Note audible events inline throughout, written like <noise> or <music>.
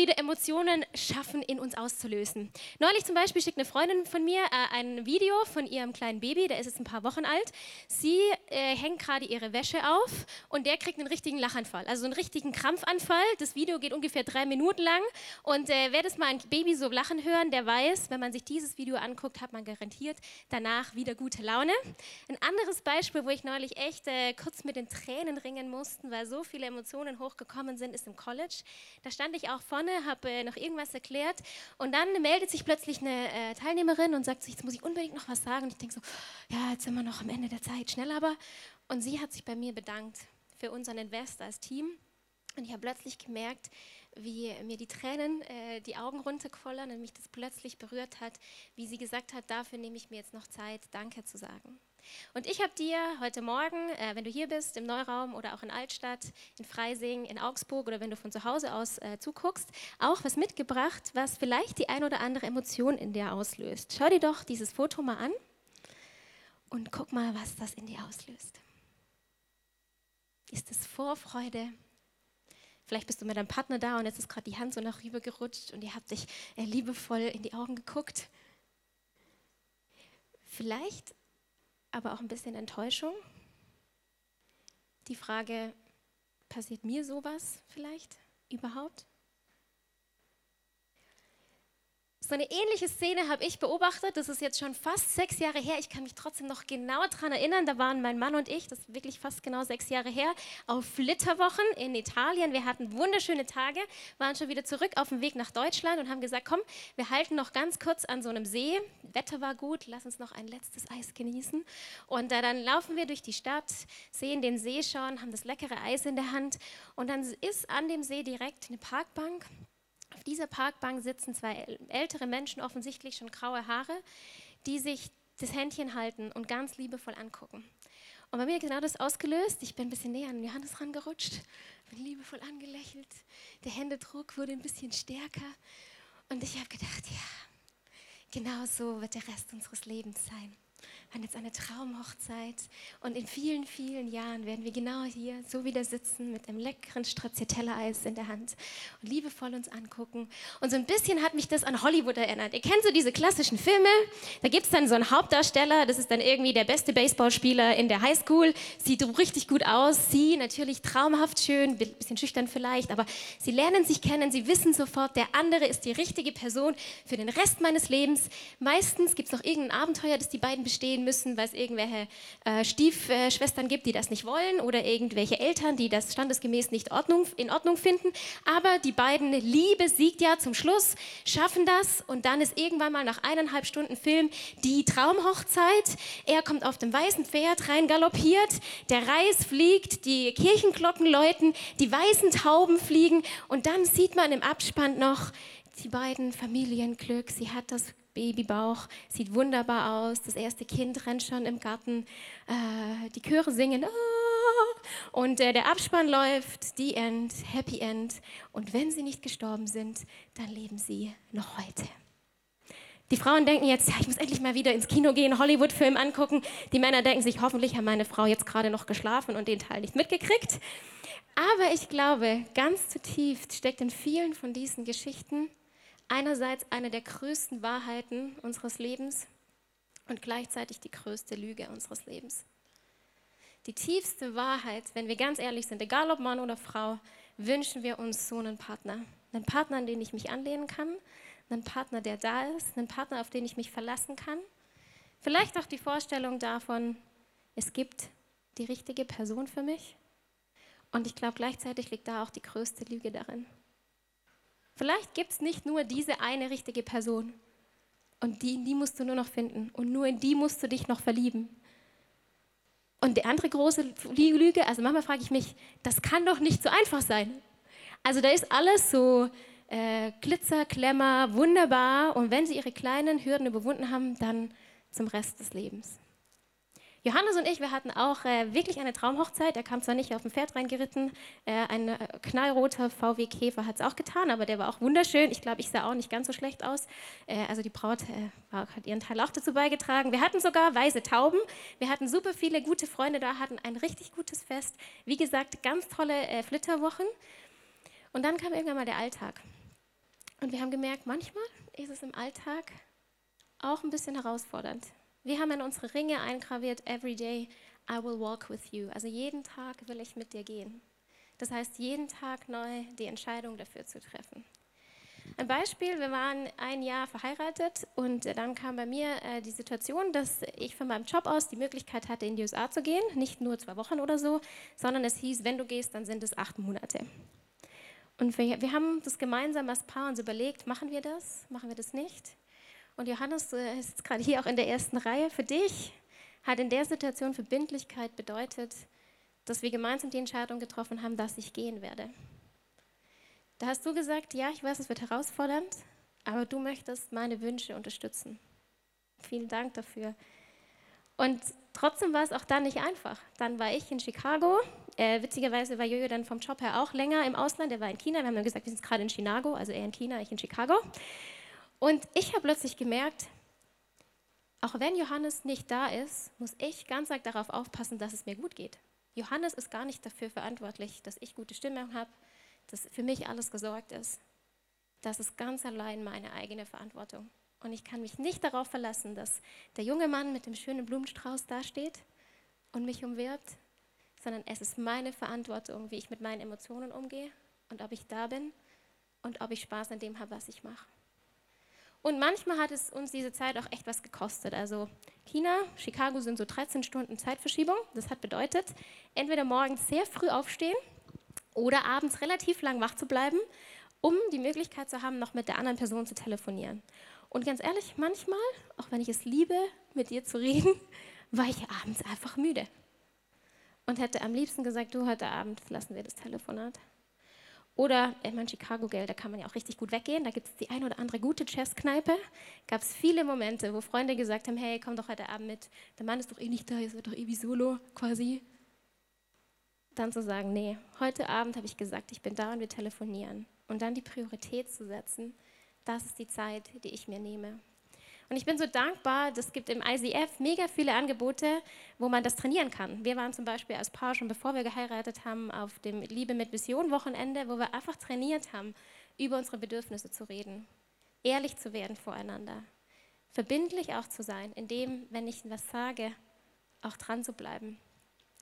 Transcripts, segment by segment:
Menschen immer wieder Emotionen schaffen, in uns auszulösen. Neulich zum Beispiel schickt eine Freundin von mir äh, ein Video von ihrem kleinen Baby, der ist jetzt ein paar Wochen alt. Sie äh, hängt gerade ihre Wäsche auf und der kriegt einen richtigen Lachanfall, also einen richtigen Krampfanfall. Das Video geht ungefähr drei Minuten lang und äh, wer das mal ein Baby so lachen hören, der weiß, wenn man sich dieses Video anguckt, hat man garantiert danach wieder gute Laune. Ein anderes Beispiel, wo ich neulich echt äh, kurz mit den Tränen ringen musste, weil so viele Emotionen hochgekommen sind, ist im College. Da stand ich auch vorne, habe äh, noch irgendwas erklärt und dann meldet sich plötzlich eine äh, Teilnehmerin und sagt, jetzt muss ich unbedingt noch was sagen. Und ich denke so, ja, jetzt sind wir noch am Ende der Zeit, schnell aber. Und sie hat sich bei mir bedankt für unseren Invest als Team. Und ich habe plötzlich gemerkt, wie mir die Tränen äh, die Augen runterquollern und mich das plötzlich berührt hat, wie sie gesagt hat, dafür nehme ich mir jetzt noch Zeit, Danke zu sagen. Und ich habe dir heute Morgen, äh, wenn du hier bist, im Neuraum oder auch in Altstadt, in Freising, in Augsburg oder wenn du von zu Hause aus äh, zuguckst, auch was mitgebracht, was vielleicht die ein oder andere Emotion in dir auslöst. Schau dir doch dieses Foto mal an und guck mal, was das in dir auslöst. Ist es Vorfreude? Vielleicht bist du mit deinem Partner da und jetzt ist gerade die Hand so nach rüber gerutscht und ihr habt dich äh, liebevoll in die Augen geguckt. Vielleicht aber auch ein bisschen Enttäuschung. Die Frage, passiert mir sowas vielleicht überhaupt? So eine ähnliche Szene habe ich beobachtet. Das ist jetzt schon fast sechs Jahre her. Ich kann mich trotzdem noch genau daran erinnern. Da waren mein Mann und ich, das ist wirklich fast genau sechs Jahre her, auf Flitterwochen in Italien. Wir hatten wunderschöne Tage, waren schon wieder zurück auf dem Weg nach Deutschland und haben gesagt, komm, wir halten noch ganz kurz an so einem See. Wetter war gut, lass uns noch ein letztes Eis genießen. Und äh, dann laufen wir durch die Stadt, sehen den See schon, haben das leckere Eis in der Hand. Und dann ist an dem See direkt eine Parkbank auf dieser Parkbank sitzen zwei ältere Menschen, offensichtlich schon graue Haare, die sich das Händchen halten und ganz liebevoll angucken. Und bei mir genau das ausgelöst. Ich bin ein bisschen näher an Johannes rangerutscht, bin liebevoll angelächelt. Der Händedruck wurde ein bisschen stärker. Und ich habe gedacht, ja, genau so wird der Rest unseres Lebens sein haben jetzt eine Traumhochzeit. Und in vielen, vielen Jahren werden wir genau hier so wieder sitzen mit einem leckeren Stracciatella-Eis in der Hand und liebevoll uns angucken. Und so ein bisschen hat mich das an Hollywood erinnert. Ihr kennt so diese klassischen Filme, da gibt es dann so einen Hauptdarsteller, das ist dann irgendwie der beste Baseballspieler in der Highschool, sieht richtig gut aus, sie natürlich traumhaft schön, ein bisschen schüchtern vielleicht, aber sie lernen sich kennen, sie wissen sofort, der andere ist die richtige Person für den Rest meines Lebens. Meistens gibt es noch irgendein Abenteuer, das die beiden bestehen gehen müssen, weil es irgendwelche äh, Stiefschwestern gibt, die das nicht wollen oder irgendwelche Eltern, die das standesgemäß nicht Ordnung, in Ordnung finden. Aber die beiden, Liebe siegt ja zum Schluss, schaffen das und dann ist irgendwann mal nach eineinhalb Stunden Film die Traumhochzeit. Er kommt auf dem weißen Pferd rein galoppiert, der Reis fliegt, die Kirchenglocken läuten, die weißen Tauben fliegen und dann sieht man im Abspann noch die beiden Familienglück. Sie hat das Babybauch, sieht wunderbar aus. Das erste Kind rennt schon im Garten. Äh, die Chöre singen. Ah, und äh, der Abspann läuft. The End, Happy End. Und wenn sie nicht gestorben sind, dann leben sie noch heute. Die Frauen denken jetzt, ja, ich muss endlich mal wieder ins Kino gehen, Hollywood-Film angucken. Die Männer denken sich, hoffentlich hat meine Frau jetzt gerade noch geschlafen und den Teil nicht mitgekriegt. Aber ich glaube, ganz zutiefst steckt in vielen von diesen Geschichten einerseits eine der größten Wahrheiten unseres Lebens und gleichzeitig die größte Lüge unseres Lebens. Die tiefste Wahrheit, wenn wir ganz ehrlich sind, egal ob Mann oder Frau, wünschen wir uns so einen Partner. Einen Partner, an den ich mich anlehnen kann, einen Partner, der da ist, einen Partner, auf den ich mich verlassen kann. Vielleicht auch die Vorstellung davon, es gibt die richtige Person für mich. Und ich glaube, gleichzeitig liegt da auch die größte Lüge darin. Vielleicht gibt es nicht nur diese eine richtige Person. Und die, die musst du nur noch finden. Und nur in die musst du dich noch verlieben. Und die andere große Lüge, also manchmal frage ich mich, das kann doch nicht so einfach sein. Also da ist alles so äh, Glitzer, Klemmer, wunderbar. Und wenn sie ihre kleinen Hürden überwunden haben, dann zum Rest des Lebens. Johannes und ich, wir hatten auch äh, wirklich eine Traumhochzeit. Er kam zwar nicht auf dem Pferd reingeritten, äh, ein äh, knallroter VW Käfer hat es auch getan, aber der war auch wunderschön. Ich glaube, ich sah auch nicht ganz so schlecht aus. Äh, also die Braut äh, war, hat ihren Teil auch dazu beigetragen. Wir hatten sogar weiße Tauben. Wir hatten super viele gute Freunde da, hatten ein richtig gutes Fest. Wie gesagt, ganz tolle äh, Flitterwochen. Und dann kam irgendwann mal der Alltag. Und wir haben gemerkt, manchmal ist es im Alltag auch ein bisschen herausfordernd. Wir haben in unsere Ringe eingraviert, every day I will walk with you. Also jeden Tag will ich mit dir gehen. Das heißt, jeden Tag neu die Entscheidung dafür zu treffen. Ein Beispiel, wir waren ein Jahr verheiratet und dann kam bei mir äh, die Situation, dass ich von meinem Job aus die Möglichkeit hatte, in die USA zu gehen. Nicht nur zwei Wochen oder so, sondern es hieß, wenn du gehst, dann sind es acht Monate. Und wir, wir haben das gemeinsam als Paar uns überlegt, machen wir das, machen wir das nicht? Und Johannes äh, ist gerade hier auch in der ersten Reihe. Für dich hat in der Situation Verbindlichkeit bedeutet, dass wir gemeinsam die Entscheidung getroffen haben, dass ich gehen werde. Da hast du gesagt, ja, ich weiß, es wird herausfordernd, aber du möchtest meine Wünsche unterstützen. Vielen Dank dafür. Und trotzdem war es auch dann nicht einfach. Dann war ich in Chicago. Äh, witzigerweise war Jojo dann vom Job her auch länger im Ausland. Er war in China. Wir haben dann gesagt, wir sind gerade in Chicago, also er in China, ich in Chicago. Und ich habe plötzlich gemerkt, auch wenn Johannes nicht da ist, muss ich ganz arg darauf aufpassen, dass es mir gut geht. Johannes ist gar nicht dafür verantwortlich, dass ich gute Stimmung habe, dass für mich alles gesorgt ist. Das ist ganz allein meine eigene Verantwortung. Und ich kann mich nicht darauf verlassen, dass der junge Mann mit dem schönen Blumenstrauß dasteht und mich umwirbt, sondern es ist meine Verantwortung, wie ich mit meinen Emotionen umgehe und ob ich da bin und ob ich Spaß an dem habe, was ich mache. Und manchmal hat es uns diese Zeit auch echt was gekostet. Also China, Chicago sind so 13 Stunden Zeitverschiebung. Das hat bedeutet, entweder morgens sehr früh aufstehen oder abends relativ lang wach zu bleiben, um die Möglichkeit zu haben, noch mit der anderen Person zu telefonieren. Und ganz ehrlich, manchmal, auch wenn ich es liebe, mit dir zu reden, <laughs> war ich abends einfach müde und hätte am liebsten gesagt, du, heute Abend lassen wir das Telefonat. Oder in mein Chicago Geld, da kann man ja auch richtig gut weggehen. Da gibt es die ein oder andere gute Jazzkneipe. Gab es viele Momente, wo Freunde gesagt haben: Hey, komm doch heute Abend mit. Der Mann ist doch eh nicht da, ihr seid doch eh wie Solo quasi. Dann zu sagen: Nee, heute Abend habe ich gesagt, ich bin da und wir telefonieren. Und dann die Priorität zu setzen, das ist die Zeit, die ich mir nehme. Und ich bin so dankbar, es gibt im ICF mega viele Angebote, wo man das trainieren kann. Wir waren zum Beispiel als Paar schon bevor wir geheiratet haben auf dem Liebe mit Vision Wochenende, wo wir einfach trainiert haben, über unsere Bedürfnisse zu reden, ehrlich zu werden voreinander, verbindlich auch zu sein, indem, wenn ich was sage, auch dran zu bleiben.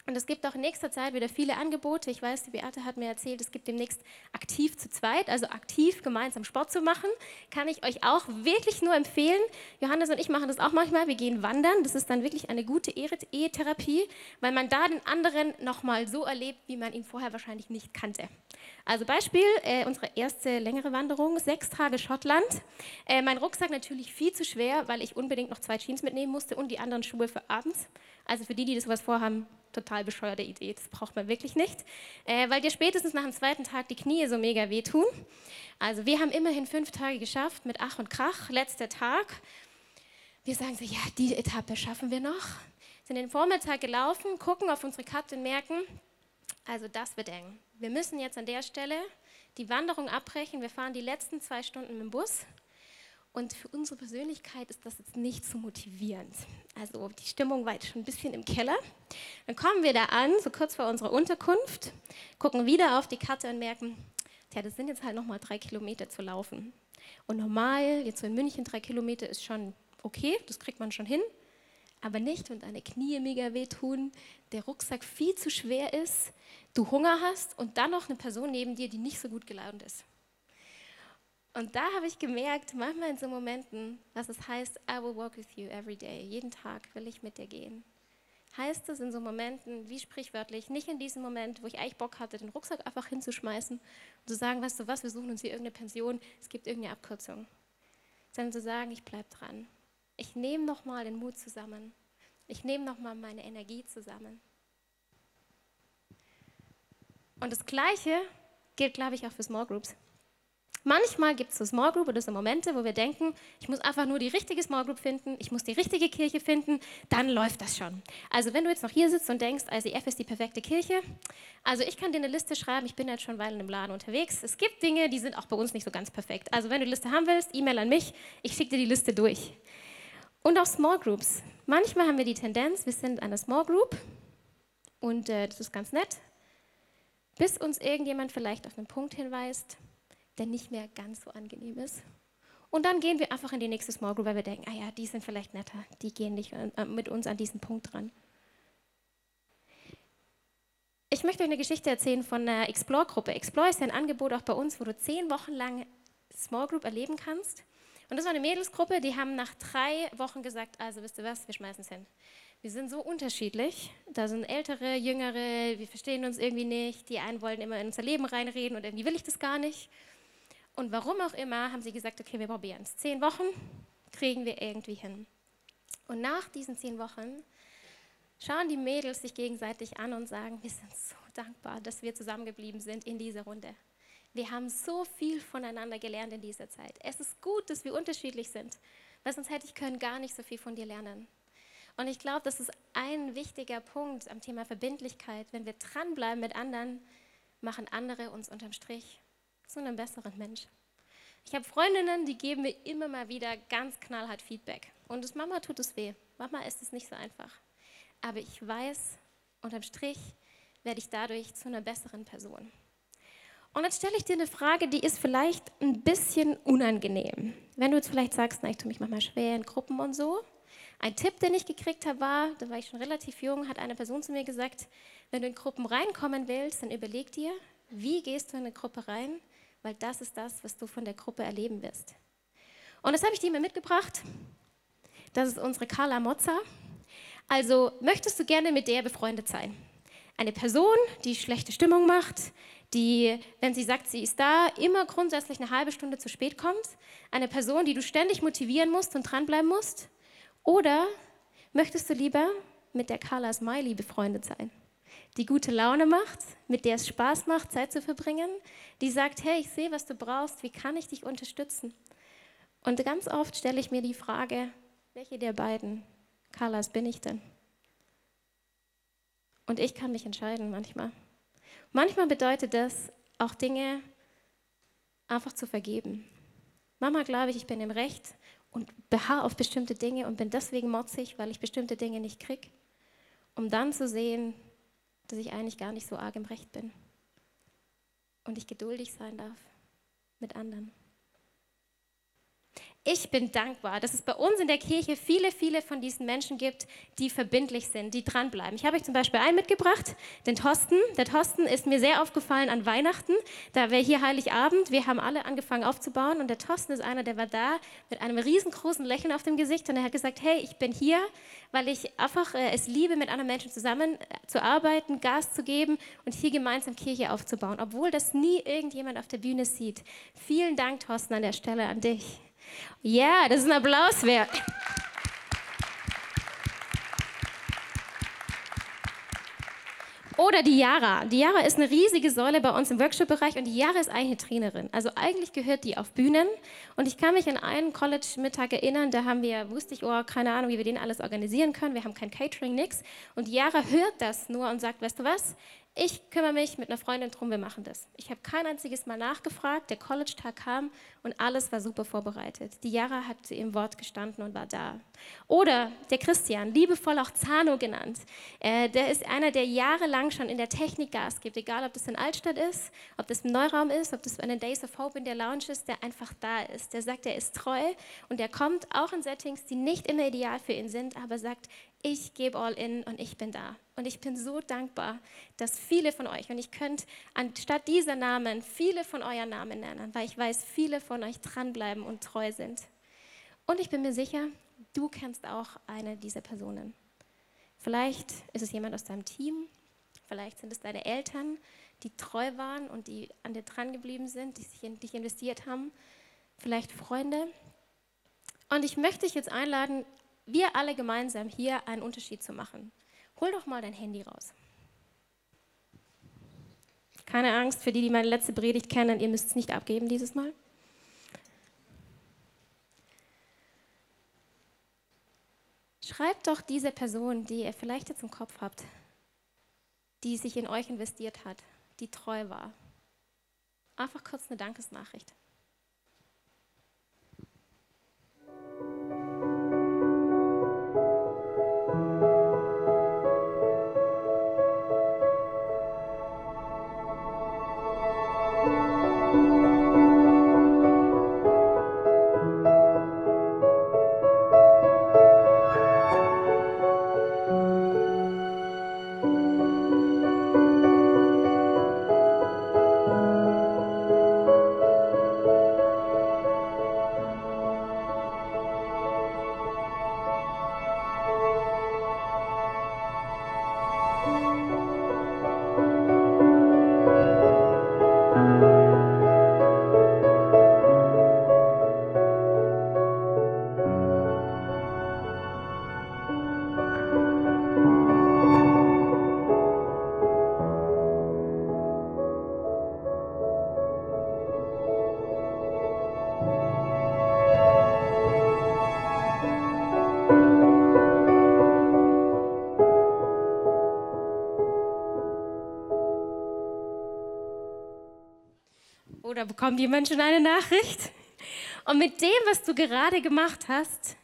Und es gibt auch in nächster Zeit wieder viele Angebote. Ich weiß, die Beate hat mir erzählt, es gibt demnächst aktiv zu zweit, also aktiv gemeinsam Sport zu machen. Kann ich euch auch wirklich nur empfehlen. Johannes und ich machen das auch manchmal. Wir gehen wandern. Das ist dann wirklich eine gute Ehetherapie, weil man da den anderen nochmal so erlebt, wie man ihn vorher wahrscheinlich nicht kannte. Also Beispiel, äh, unsere erste längere Wanderung, sechs Tage Schottland. Äh, mein Rucksack natürlich viel zu schwer, weil ich unbedingt noch zwei Jeans mitnehmen musste und die anderen Schuhe für abends. Also für die, die das sowas vorhaben, total bescheuerte Idee, das braucht man wirklich nicht, äh, weil dir spätestens nach dem zweiten Tag die Knie so mega wehtun. Also wir haben immerhin fünf Tage geschafft mit Ach und Krach, letzter Tag. Wir sagen so, ja, die Etappe schaffen wir noch. Sind den Vormittag gelaufen, gucken auf unsere Karte und merken, also das wird eng. Wir müssen jetzt an der Stelle die Wanderung abbrechen. Wir fahren die letzten zwei Stunden mit dem Bus und für unsere Persönlichkeit ist das jetzt nicht so motivierend. Also die Stimmung war jetzt schon ein bisschen im Keller. Dann kommen wir da an, so kurz vor unserer Unterkunft, gucken wieder auf die Karte und merken, tja, das sind jetzt halt nochmal drei Kilometer zu laufen. Und normal, jetzt so in München drei Kilometer ist schon okay, das kriegt man schon hin. Aber nicht, wenn deine Knie mega wehtun, der Rucksack viel zu schwer ist, du Hunger hast und dann noch eine Person neben dir, die nicht so gut gelaunt ist. Und da habe ich gemerkt, manchmal in so Momenten, was es heißt, I will walk with you every day. Jeden Tag will ich mit dir gehen. Heißt es in so Momenten, wie sprichwörtlich, nicht in diesem Moment, wo ich eigentlich Bock hatte, den Rucksack einfach hinzuschmeißen und zu sagen, weißt du was, wir suchen uns hier irgendeine Pension, es gibt irgendeine Abkürzung. Sondern zu sagen, ich bleibe dran. Ich nehme nochmal den Mut zusammen. Ich nehme nochmal meine Energie zusammen. Und das Gleiche gilt, glaube ich, auch für Small Groups. Manchmal gibt es so Small Group oder so Momente, wo wir denken, ich muss einfach nur die richtige Small Group finden, ich muss die richtige Kirche finden, dann läuft das schon. Also wenn du jetzt noch hier sitzt und denkst, ICF ist die perfekte Kirche, also ich kann dir eine Liste schreiben, ich bin jetzt schon weil in einem Laden unterwegs. Es gibt Dinge, die sind auch bei uns nicht so ganz perfekt. Also wenn du die Liste haben willst, E-Mail an mich, ich schicke dir die Liste durch. Und auch Small Groups. Manchmal haben wir die Tendenz, wir sind eine Small Group und äh, das ist ganz nett. bis uns irgendjemand vielleicht auf einen Punkt hinweist, der nicht mehr ganz so angenehm ist. Und dann gehen wir einfach in die nächste Small Group, weil wir denken, ah ja, die sind vielleicht netter, die gehen nicht äh, mit uns an diesen Punkt dran. Ich möchte euch eine Geschichte erzählen von einer Explore-Gruppe. Explore ist ja ein Angebot auch bei uns, wo du zehn Wochen lang Small Group erleben kannst. Und das war eine Mädelsgruppe, die haben nach drei Wochen gesagt, also wisst ihr was, wir schmeißen es hin. Wir sind so unterschiedlich. Da sind ältere, jüngere, wir verstehen uns irgendwie nicht. Die einen wollen immer in unser Leben reinreden und irgendwie will ich das gar nicht. Und warum auch immer, haben sie gesagt, okay, wir probieren es. Zehn Wochen kriegen wir irgendwie hin. Und nach diesen zehn Wochen schauen die Mädels sich gegenseitig an und sagen, wir sind so dankbar, dass wir zusammengeblieben sind in dieser Runde. Wir haben so viel voneinander gelernt in dieser Zeit. Es ist gut, dass wir unterschiedlich sind, weil sonst hätte ich können gar nicht so viel von dir lernen. Und ich glaube, das ist ein wichtiger Punkt am Thema Verbindlichkeit. Wenn wir dranbleiben mit anderen, machen andere uns unterm Strich zu einem besseren Mensch. Ich habe Freundinnen, die geben mir immer mal wieder ganz knallhart Feedback. Und das Mama tut es weh. Mama ist es nicht so einfach. Aber ich weiß, unterm Strich werde ich dadurch zu einer besseren Person. Und jetzt stelle ich dir eine Frage, die ist vielleicht ein bisschen unangenehm. Wenn du jetzt vielleicht sagst, na, ich tue mich manchmal schwer in Gruppen und so. Ein Tipp, den ich gekriegt habe, war, da war ich schon relativ jung, hat eine Person zu mir gesagt, wenn du in Gruppen reinkommen willst, dann überleg dir, wie gehst du in eine Gruppe rein weil das ist das, was du von der Gruppe erleben wirst. Und das habe ich dir mir mitgebracht. Das ist unsere Carla Mozza. Also möchtest du gerne mit der befreundet sein? Eine Person, die schlechte Stimmung macht, die, wenn sie sagt, sie ist da, immer grundsätzlich eine halbe Stunde zu spät kommt. Eine Person, die du ständig motivieren musst und dranbleiben musst. Oder möchtest du lieber mit der Carla Smiley befreundet sein? Die gute Laune macht, mit der es Spaß macht, Zeit zu verbringen, die sagt, hey, ich sehe, was du brauchst, wie kann ich dich unterstützen? Und ganz oft stelle ich mir die Frage, welche der beiden Carlas bin ich denn? Und ich kann mich entscheiden manchmal. Manchmal bedeutet das auch Dinge einfach zu vergeben. Mama glaube ich, ich bin im Recht und beharre auf bestimmte Dinge und bin deswegen motzig, weil ich bestimmte Dinge nicht kriege, um dann zu sehen, dass ich eigentlich gar nicht so arg im Recht bin und ich geduldig sein darf mit anderen. Ich bin dankbar, dass es bei uns in der Kirche viele, viele von diesen Menschen gibt, die verbindlich sind, die dranbleiben. Ich habe euch zum Beispiel einen mitgebracht, den Thorsten. Der Thorsten ist mir sehr aufgefallen an Weihnachten. Da wäre hier Heiligabend. Wir haben alle angefangen aufzubauen und der Thorsten ist einer, der war da mit einem riesengroßen Lächeln auf dem Gesicht und er hat gesagt, hey, ich bin hier, weil ich einfach äh, es liebe, mit anderen Menschen zusammen äh, zu arbeiten, Gas zu geben und hier gemeinsam Kirche aufzubauen, obwohl das nie irgendjemand auf der Bühne sieht. Vielen Dank, Thorsten, an der Stelle an dich. Ja, das ist ein Applaus wert. Oder die Yara. Die Yara ist eine riesige Säule bei uns im Workshop-Bereich und die Yara ist eigentlich eine Trainerin. Also eigentlich gehört die auf Bühnen. Und ich kann mich an einen College-Mittag erinnern, da haben wir, wusste ich, oh, keine Ahnung, wie wir den alles organisieren können. Wir haben kein Catering, nix. Und die Yara hört das nur und sagt, weißt du was, ich kümmere mich mit einer Freundin drum, wir machen das. Ich habe kein einziges Mal nachgefragt, der College-Tag kam und alles war super vorbereitet. Die Jara hat im Wort gestanden und war da. Oder der Christian, liebevoll auch Zano genannt, äh, der ist einer, der jahrelang schon in der Technik Gas gibt, egal ob das in Altstadt ist, ob das im Neuraum ist, ob das bei den Days of Hope in der Lounge ist, der einfach da ist. Der sagt, er ist treu und er kommt auch in Settings, die nicht immer ideal für ihn sind, aber sagt, ich gebe all in und ich bin da. Und ich bin so dankbar, dass viele von euch, und ich könnte anstatt dieser Namen viele von euren Namen nennen, weil ich weiß, viele von euch dranbleiben und treu sind. Und ich bin mir sicher, du kennst auch eine dieser Personen. Vielleicht ist es jemand aus deinem Team, vielleicht sind es deine Eltern, die treu waren und die an dir dran geblieben sind, die sich in dich investiert haben, vielleicht Freunde. Und ich möchte dich jetzt einladen, wir alle gemeinsam hier einen Unterschied zu machen. Hol doch mal dein Handy raus. Keine Angst für die, die meine letzte Predigt kennen, ihr müsst es nicht abgeben dieses Mal. Schreibt doch diese Person, die ihr vielleicht jetzt im Kopf habt, die sich in euch investiert hat, die treu war. Einfach kurz eine Dankesnachricht. Oder bekommt jemand schon eine Nachricht? Und mit dem, was du gerade gemacht hast,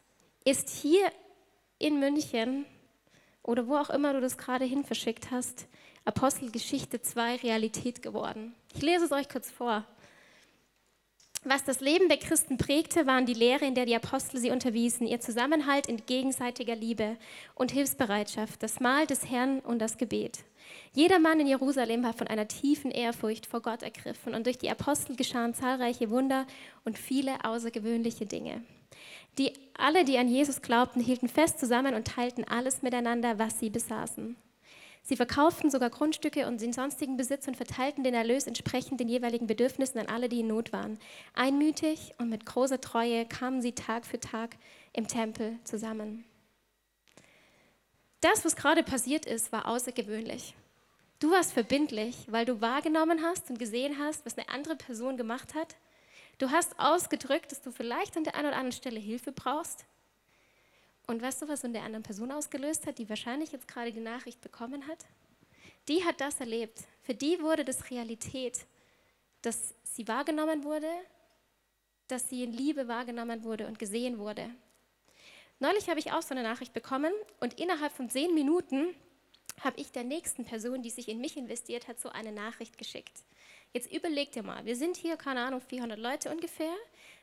ist hier in München oder wo auch immer du das gerade hin verschickt hast, Apostelgeschichte 2 Realität geworden. Ich lese es euch kurz vor. Was das Leben der Christen prägte, waren die Lehre, in der die Apostel sie unterwiesen, ihr Zusammenhalt in gegenseitiger Liebe und Hilfsbereitschaft, das Mahl des Herrn und das Gebet. Jeder Mann in Jerusalem war von einer tiefen Ehrfurcht vor Gott ergriffen und durch die Apostel geschahen zahlreiche Wunder und viele außergewöhnliche Dinge. Die, alle, die an Jesus glaubten, hielten fest zusammen und teilten alles miteinander, was sie besaßen. Sie verkauften sogar Grundstücke und den sonstigen Besitz und verteilten den Erlös entsprechend den jeweiligen Bedürfnissen an alle, die in Not waren. Einmütig und mit großer Treue kamen sie Tag für Tag im Tempel zusammen. Das, was gerade passiert ist, war außergewöhnlich. Du warst verbindlich, weil du wahrgenommen hast und gesehen hast, was eine andere Person gemacht hat. Du hast ausgedrückt, dass du vielleicht an der einen oder anderen Stelle Hilfe brauchst. Und weißt du, was in der anderen Person ausgelöst hat, die wahrscheinlich jetzt gerade die Nachricht bekommen hat? Die hat das erlebt. Für die wurde das Realität, dass sie wahrgenommen wurde, dass sie in Liebe wahrgenommen wurde und gesehen wurde. Neulich habe ich auch so eine Nachricht bekommen und innerhalb von zehn Minuten habe ich der nächsten Person, die sich in mich investiert hat, so eine Nachricht geschickt. Jetzt überlegt ihr mal, wir sind hier, keine Ahnung, 400 Leute ungefähr,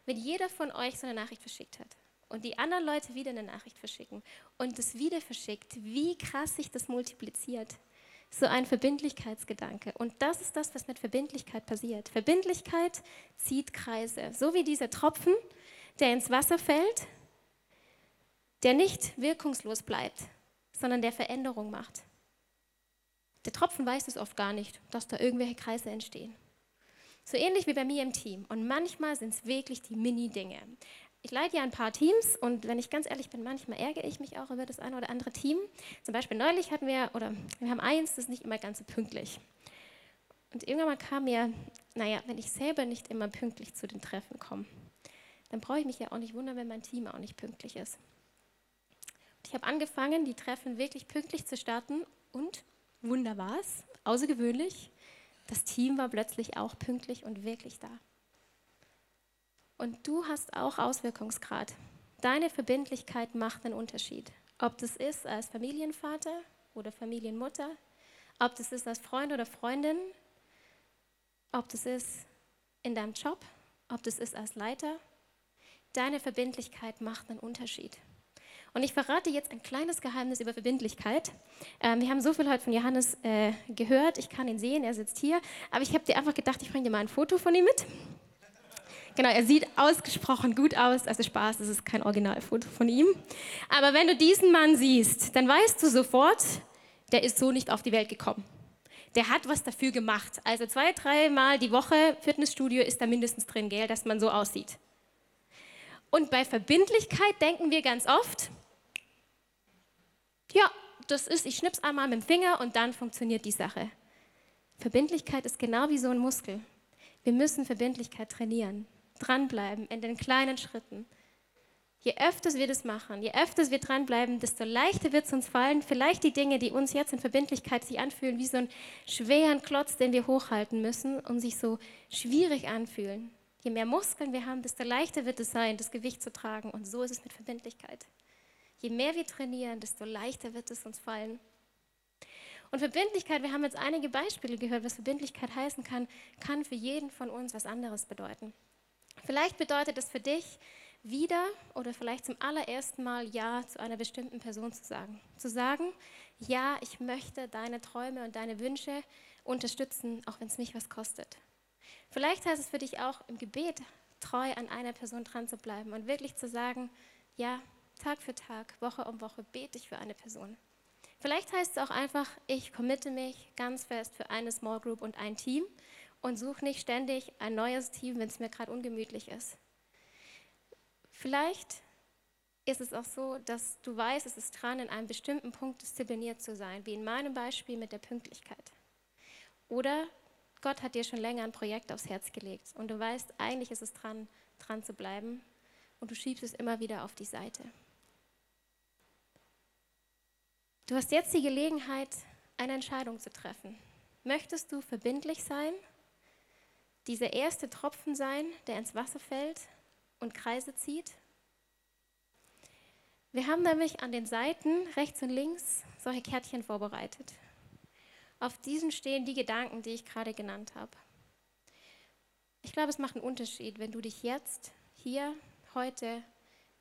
wenn jeder von euch so eine Nachricht verschickt hat und die anderen Leute wieder eine Nachricht verschicken und das wieder verschickt, wie krass sich das multipliziert. So ein Verbindlichkeitsgedanke. Und das ist das, was mit Verbindlichkeit passiert. Verbindlichkeit zieht Kreise. So wie dieser Tropfen, der ins Wasser fällt, der nicht wirkungslos bleibt, sondern der Veränderung macht. Der Tropfen weiß es oft gar nicht, dass da irgendwelche Kreise entstehen. So ähnlich wie bei mir im Team. Und manchmal sind es wirklich die Mini-Dinge ich leite ja ein paar Teams und wenn ich ganz ehrlich bin, manchmal ärgere ich mich auch über das eine oder andere Team. Zum Beispiel neulich hatten wir, oder wir haben eins, das ist nicht immer ganz so pünktlich. Und irgendwann kam mir, naja, wenn ich selber nicht immer pünktlich zu den Treffen komme, dann brauche ich mich ja auch nicht wundern, wenn mein Team auch nicht pünktlich ist. Und ich habe angefangen, die Treffen wirklich pünktlich zu starten und Wunder war es, außergewöhnlich, das Team war plötzlich auch pünktlich und wirklich da. Und du hast auch Auswirkungsgrad. Deine Verbindlichkeit macht einen Unterschied. Ob das ist als Familienvater oder Familienmutter, ob das ist als Freund oder Freundin, ob das ist in deinem Job, ob das ist als Leiter. Deine Verbindlichkeit macht einen Unterschied. Und ich verrate jetzt ein kleines Geheimnis über Verbindlichkeit. Ähm, wir haben so viel heute von Johannes äh, gehört. Ich kann ihn sehen, er sitzt hier. Aber ich habe dir einfach gedacht, ich bringe dir mal ein Foto von ihm mit. Genau, er sieht ausgesprochen gut aus. Also Spaß, das ist kein Originalfoto von ihm. Aber wenn du diesen Mann siehst, dann weißt du sofort, der ist so nicht auf die Welt gekommen. Der hat was dafür gemacht. Also zwei, dreimal die Woche Fitnessstudio ist da mindestens drin, gell, dass man so aussieht. Und bei Verbindlichkeit denken wir ganz oft, ja, das ist, ich schnips einmal mit dem Finger und dann funktioniert die Sache. Verbindlichkeit ist genau wie so ein Muskel. Wir müssen Verbindlichkeit trainieren dranbleiben in den kleinen Schritten. Je öfter wir das machen, je öfter wir dranbleiben, desto leichter wird es uns fallen, vielleicht die Dinge, die uns jetzt in Verbindlichkeit sich anfühlen, wie so einen schweren Klotz, den wir hochhalten müssen und sich so schwierig anfühlen. Je mehr Muskeln wir haben, desto leichter wird es sein, das Gewicht zu tragen. Und so ist es mit Verbindlichkeit. Je mehr wir trainieren, desto leichter wird es uns fallen. Und Verbindlichkeit, wir haben jetzt einige Beispiele gehört, was Verbindlichkeit heißen kann, kann für jeden von uns was anderes bedeuten. Vielleicht bedeutet es für dich, wieder oder vielleicht zum allerersten Mal Ja zu einer bestimmten Person zu sagen. Zu sagen, ja, ich möchte deine Träume und deine Wünsche unterstützen, auch wenn es mich was kostet. Vielleicht heißt es für dich auch im Gebet treu an einer Person dran zu bleiben und wirklich zu sagen, ja, Tag für Tag, Woche um Woche bete ich für eine Person. Vielleicht heißt es auch einfach, ich committe mich ganz fest für eine Small Group und ein Team und suche nicht ständig ein neues Team, wenn es mir gerade ungemütlich ist. Vielleicht ist es auch so, dass du weißt, es ist dran, in einem bestimmten Punkt diszipliniert zu sein, wie in meinem Beispiel mit der Pünktlichkeit. Oder Gott hat dir schon länger ein Projekt aufs Herz gelegt und du weißt, eigentlich ist es dran, dran zu bleiben und du schiebst es immer wieder auf die Seite. Du hast jetzt die Gelegenheit, eine Entscheidung zu treffen. Möchtest du verbindlich sein dieser erste Tropfen sein, der ins Wasser fällt und Kreise zieht. Wir haben nämlich an den Seiten rechts und links solche Kärtchen vorbereitet. Auf diesen stehen die Gedanken, die ich gerade genannt habe. Ich glaube, es macht einen Unterschied, wenn du dich jetzt, hier, heute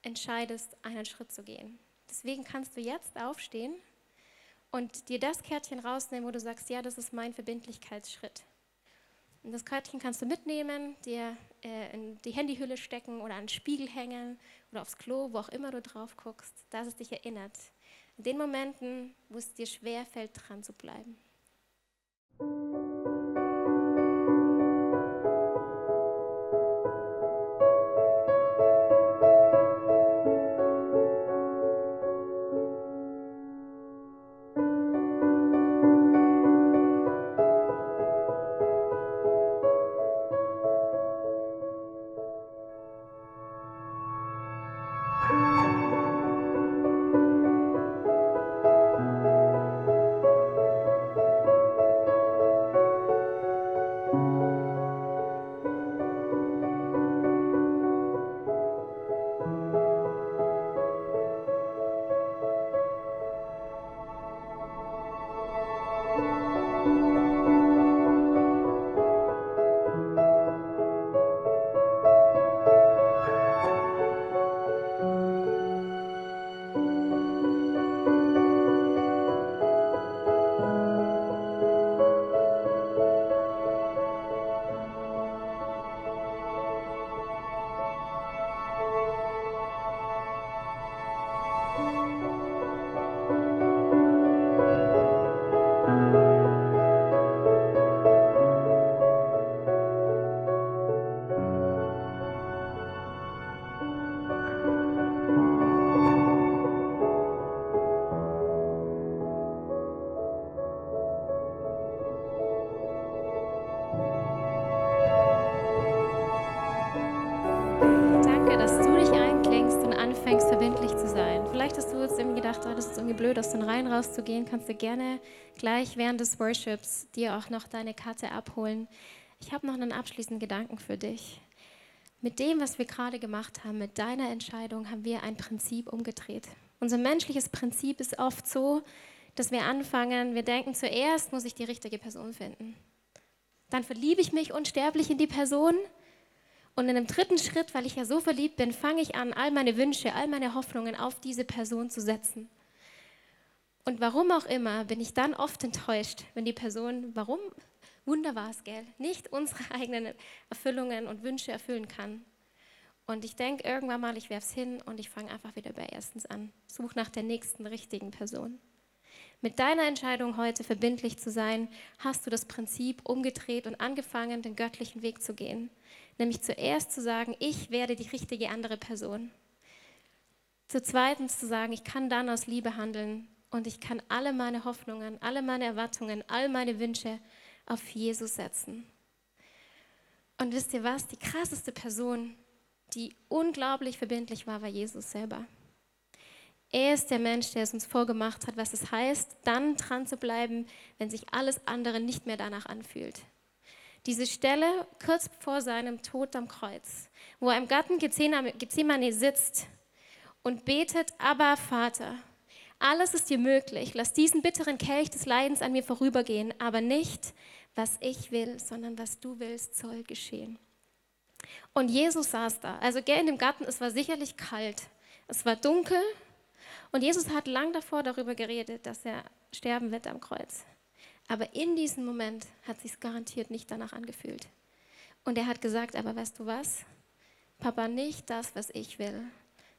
entscheidest, einen Schritt zu gehen. Deswegen kannst du jetzt aufstehen und dir das Kärtchen rausnehmen, wo du sagst, ja, das ist mein Verbindlichkeitsschritt. Und das Kärtchen kannst du mitnehmen, dir äh, in die Handyhülle stecken oder an den Spiegel hängen oder aufs Klo, wo auch immer du drauf guckst, dass es dich erinnert. In den Momenten, wo es dir schwer fällt, dran zu bleiben. Blöd, aus den Reihen rauszugehen, kannst du gerne gleich während des Worships dir auch noch deine Karte abholen. Ich habe noch einen abschließenden Gedanken für dich. Mit dem, was wir gerade gemacht haben, mit deiner Entscheidung, haben wir ein Prinzip umgedreht. Unser menschliches Prinzip ist oft so, dass wir anfangen, wir denken, zuerst muss ich die richtige Person finden. Dann verliebe ich mich unsterblich in die Person. Und in dem dritten Schritt, weil ich ja so verliebt bin, fange ich an, all meine Wünsche, all meine Hoffnungen auf diese Person zu setzen. Und warum auch immer bin ich dann oft enttäuscht, wenn die Person, warum, Wunder war es, gell, nicht unsere <laughs> eigenen Erfüllungen und Wünsche erfüllen kann. Und ich denke irgendwann mal, ich werfe es hin und ich fange einfach wieder bei erstens an. Such nach der nächsten richtigen Person. Mit deiner Entscheidung heute verbindlich zu sein, hast du das Prinzip umgedreht und angefangen, den göttlichen Weg zu gehen. Nämlich zuerst zu sagen, ich werde die richtige andere Person. Zu zweitens zu sagen, ich kann dann aus Liebe handeln und ich kann alle meine Hoffnungen, alle meine Erwartungen, all meine Wünsche auf Jesus setzen. Und wisst ihr was? Die krasseste Person, die unglaublich verbindlich war, war Jesus selber. Er ist der Mensch, der es uns vorgemacht hat, was es heißt, dann dran zu bleiben, wenn sich alles andere nicht mehr danach anfühlt. Diese Stelle kurz vor seinem Tod am Kreuz, wo er im Garten Gethsemane sitzt und betet, aber Vater, alles ist dir möglich. Lass diesen bitteren Kelch des Leidens an mir vorübergehen, aber nicht, was ich will, sondern was du willst, soll geschehen. Und Jesus saß da. Also gell, in dem Garten, es war sicherlich kalt. Es war dunkel. Und Jesus hat lang davor darüber geredet, dass er sterben wird am Kreuz. Aber in diesem Moment hat sich garantiert nicht danach angefühlt. Und er hat gesagt, aber weißt du was? Papa, nicht das, was ich will,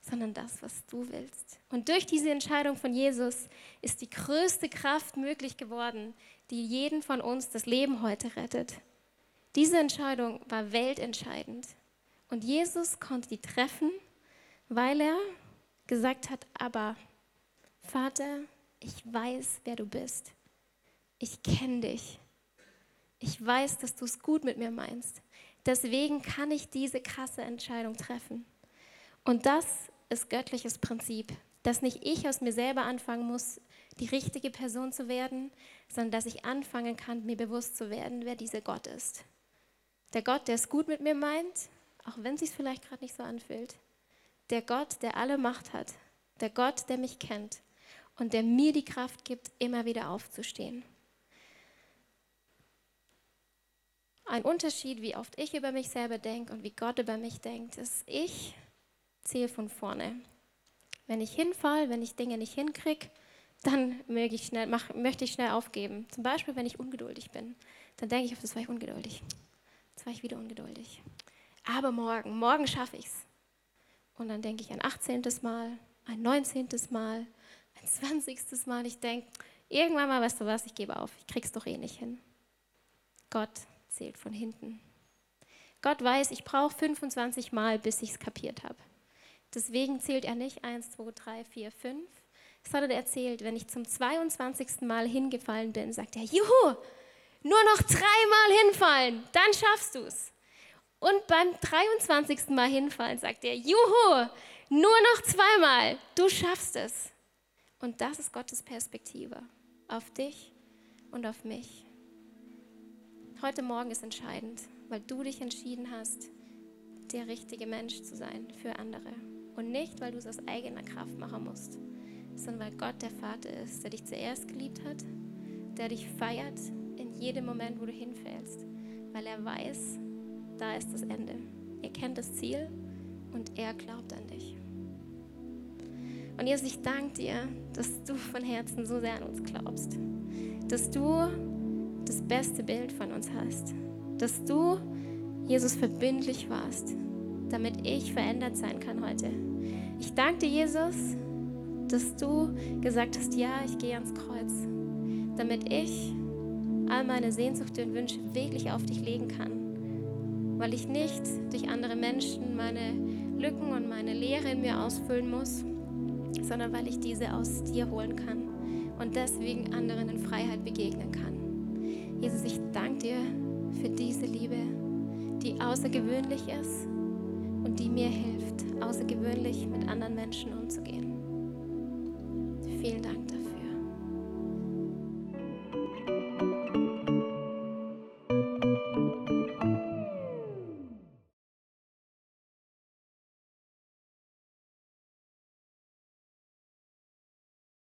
sondern das, was du willst. Und durch diese Entscheidung von Jesus ist die größte Kraft möglich geworden, die jeden von uns das Leben heute rettet. Diese Entscheidung war weltentscheidend. Und Jesus konnte die treffen, weil er gesagt hat, aber Vater, ich weiß, wer du bist. Ich kenne dich. Ich weiß, dass du es gut mit mir meinst. Deswegen kann ich diese krasse Entscheidung treffen. Und das ist göttliches Prinzip, dass nicht ich aus mir selber anfangen muss, die richtige Person zu werden, sondern dass ich anfangen kann, mir bewusst zu werden, wer dieser Gott ist. Der Gott, der es gut mit mir meint, auch wenn es sich vielleicht gerade nicht so anfühlt. Der Gott, der alle Macht hat. Der Gott, der mich kennt und der mir die Kraft gibt, immer wieder aufzustehen. Ein Unterschied, wie oft ich über mich selber denke und wie Gott über mich denkt, ist, ich zähle von vorne. Wenn ich hinfall, wenn ich Dinge nicht hinkriege, dann möchte ich, schnell, mach, möchte ich schnell aufgeben. Zum Beispiel, wenn ich ungeduldig bin. Dann denke ich, das war ich ungeduldig. Jetzt war ich wieder ungeduldig. Aber morgen, morgen schaffe ich es. Und dann denke ich ein 18. Mal, ein 19. Mal, ein 20. Mal. Ich denke, irgendwann mal, weißt du was, ich gebe auf. Ich krieg's doch eh nicht hin. Gott zählt von hinten. Gott weiß, ich brauche 25 Mal, bis ich es kapiert habe. Deswegen zählt er nicht 1, 2, 3, 4, 5, sondern er zählt, wenn ich zum 22. Mal hingefallen bin, sagt er, juhu, nur noch dreimal hinfallen, dann schaffst du es. Und beim 23. Mal hinfallen, sagt er, juhu, nur noch zweimal, du schaffst es. Und das ist Gottes Perspektive auf dich und auf mich. Heute Morgen ist entscheidend, weil du dich entschieden hast, der richtige Mensch zu sein für andere. Und nicht, weil du es aus eigener Kraft machen musst, sondern weil Gott der Vater ist, der dich zuerst geliebt hat, der dich feiert in jedem Moment, wo du hinfällst, weil er weiß, da ist das Ende. Er kennt das Ziel und er glaubt an dich. Und Jesus, ich danke dir, dass du von Herzen so sehr an uns glaubst, dass du das beste Bild von uns hast. Dass du, Jesus, verbindlich warst, damit ich verändert sein kann heute. Ich danke dir, Jesus, dass du gesagt hast, ja, ich gehe ans Kreuz, damit ich all meine Sehnsüchte und Wünsche wirklich auf dich legen kann. Weil ich nicht durch andere Menschen meine Lücken und meine Leere in mir ausfüllen muss, sondern weil ich diese aus dir holen kann und deswegen anderen in Freiheit begegnen kann. Jesus, ich danke dir für diese Liebe, die außergewöhnlich ist und die mir hilft, außergewöhnlich mit anderen Menschen umzugehen. Vielen Dank.